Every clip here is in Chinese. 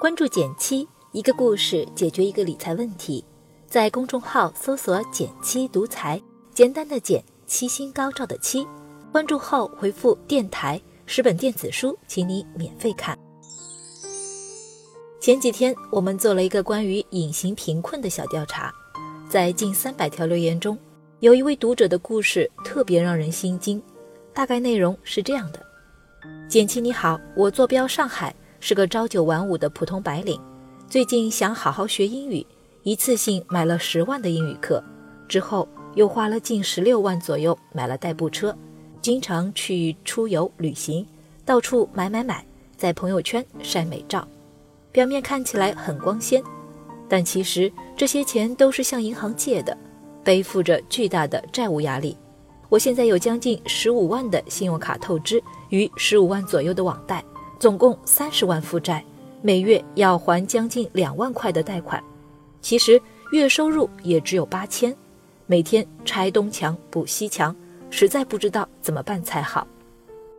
关注减七，一个故事解决一个理财问题。在公众号搜索“减七独裁，简单的减，七星高照的七。关注后回复“电台”，十本电子书，请你免费看。前几天我们做了一个关于隐形贫困的小调查，在近三百条留言中，有一位读者的故事特别让人心惊。大概内容是这样的：简七你好，我坐标上海。是个朝九晚五的普通白领，最近想好好学英语，一次性买了十万的英语课，之后又花了近十六万左右买了代步车，经常去出游旅行，到处买买买，在朋友圈晒美照，表面看起来很光鲜，但其实这些钱都是向银行借的，背负着巨大的债务压力。我现在有将近十五万的信用卡透支与十五万左右的网贷。总共三十万负债，每月要还将近两万块的贷款，其实月收入也只有八千，每天拆东墙补西墙，实在不知道怎么办才好。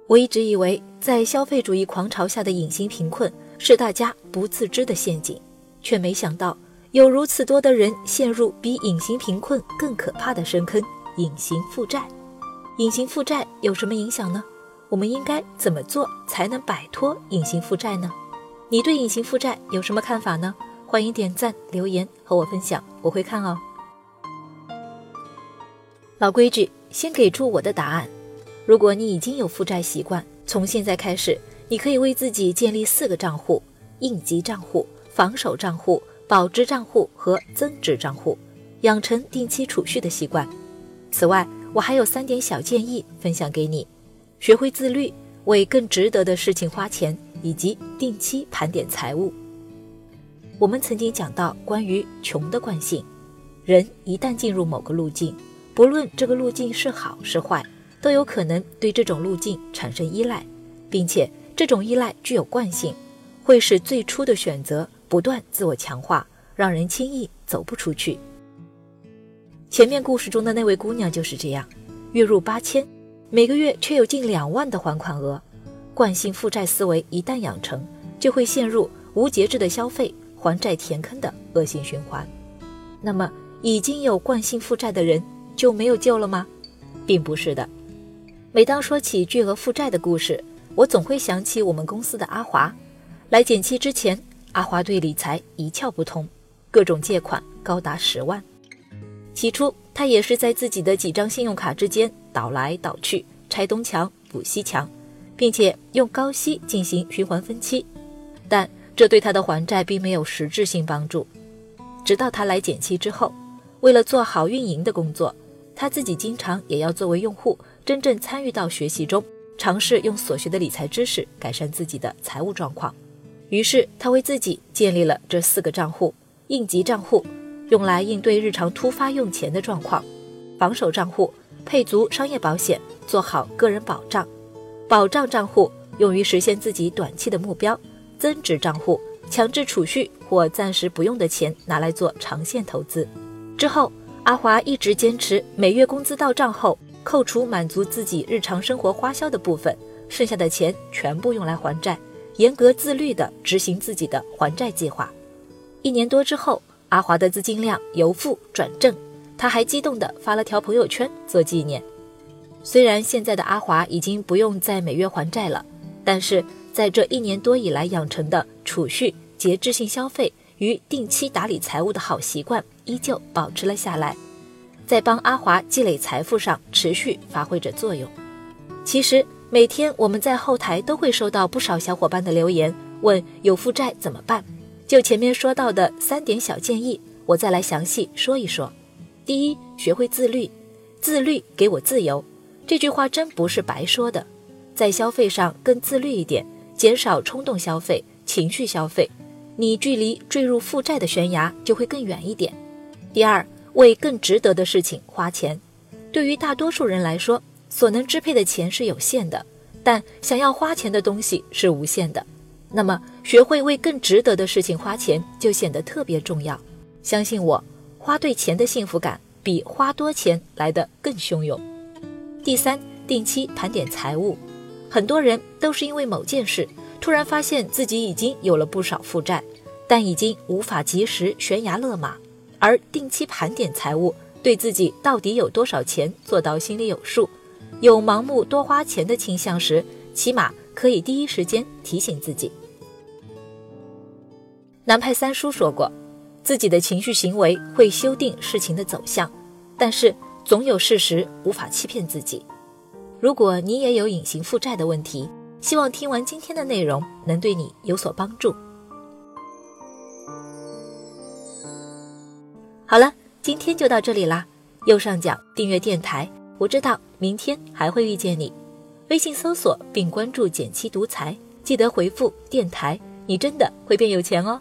我一直以为在消费主义狂潮下的隐形贫困是大家不自知的陷阱，却没想到有如此多的人陷入比隐形贫困更可怕的深坑——隐形负债。隐形负债有什么影响呢？我们应该怎么做才能摆脱隐形负债呢？你对隐形负债有什么看法呢？欢迎点赞留言和我分享，我会看哦。老规矩，先给出我的答案。如果你已经有负债习惯，从现在开始，你可以为自己建立四个账户：应急账户、防守账户、保值账户和增值账户，养成定期储蓄的习惯。此外，我还有三点小建议分享给你。学会自律，为更值得的事情花钱，以及定期盘点财务。我们曾经讲到关于穷的惯性，人一旦进入某个路径，不论这个路径是好是坏，都有可能对这种路径产生依赖，并且这种依赖具有惯性，会使最初的选择不断自我强化，让人轻易走不出去。前面故事中的那位姑娘就是这样，月入八千。每个月却有近两万的还款额，惯性负债思维一旦养成，就会陷入无节制的消费、还债填坑的恶性循环。那么，已经有惯性负债的人就没有救了吗？并不是的。每当说起巨额负债的故事，我总会想起我们公司的阿华。来减期之前，阿华对理财一窍不通，各种借款高达十万。起初，他也是在自己的几张信用卡之间倒来倒去，拆东墙补西墙，并且用高息进行循环分期，但这对他的还债并没有实质性帮助。直到他来减期之后，为了做好运营的工作，他自己经常也要作为用户，真正参与到学习中，尝试用所学的理财知识改善自己的财务状况。于是，他为自己建立了这四个账户：应急账户。用来应对日常突发用钱的状况，防守账户配足商业保险，做好个人保障；保障账户用于实现自己短期的目标；增值账户强制储蓄或暂时不用的钱拿来做长线投资。之后，阿华一直坚持每月工资到账后，扣除满足自己日常生活花销的部分，剩下的钱全部用来还债，严格自律地执行自己的还债计划。一年多之后。阿华的资金量由负转正，他还激动地发了条朋友圈做纪念。虽然现在的阿华已经不用再每月还债了，但是在这一年多以来养成的储蓄、节制性消费与定期打理财务的好习惯依旧保持了下来，在帮阿华积累财富上持续发挥着作用。其实每天我们在后台都会收到不少小伙伴的留言，问有负债怎么办。就前面说到的三点小建议，我再来详细说一说。第一，学会自律，自律给我自由。这句话真不是白说的，在消费上更自律一点，减少冲动消费、情绪消费，你距离坠入负债的悬崖就会更远一点。第二，为更值得的事情花钱。对于大多数人来说，所能支配的钱是有限的，但想要花钱的东西是无限的。那么，学会为更值得的事情花钱，就显得特别重要。相信我，花对钱的幸福感比花多钱来的更汹涌。第三，定期盘点财务。很多人都是因为某件事，突然发现自己已经有了不少负债，但已经无法及时悬崖勒马，而定期盘点财务，对自己到底有多少钱做到心里有数，有盲目多花钱的倾向时，起码可以第一时间提醒自己。南派三叔说过，自己的情绪行为会修订事情的走向，但是总有事实无法欺骗自己。如果你也有隐形负债的问题，希望听完今天的内容能对你有所帮助。好了，今天就到这里啦。右上角订阅电台，我知道明天还会遇见你。微信搜索并关注“减七独裁，记得回复“电台”，你真的会变有钱哦。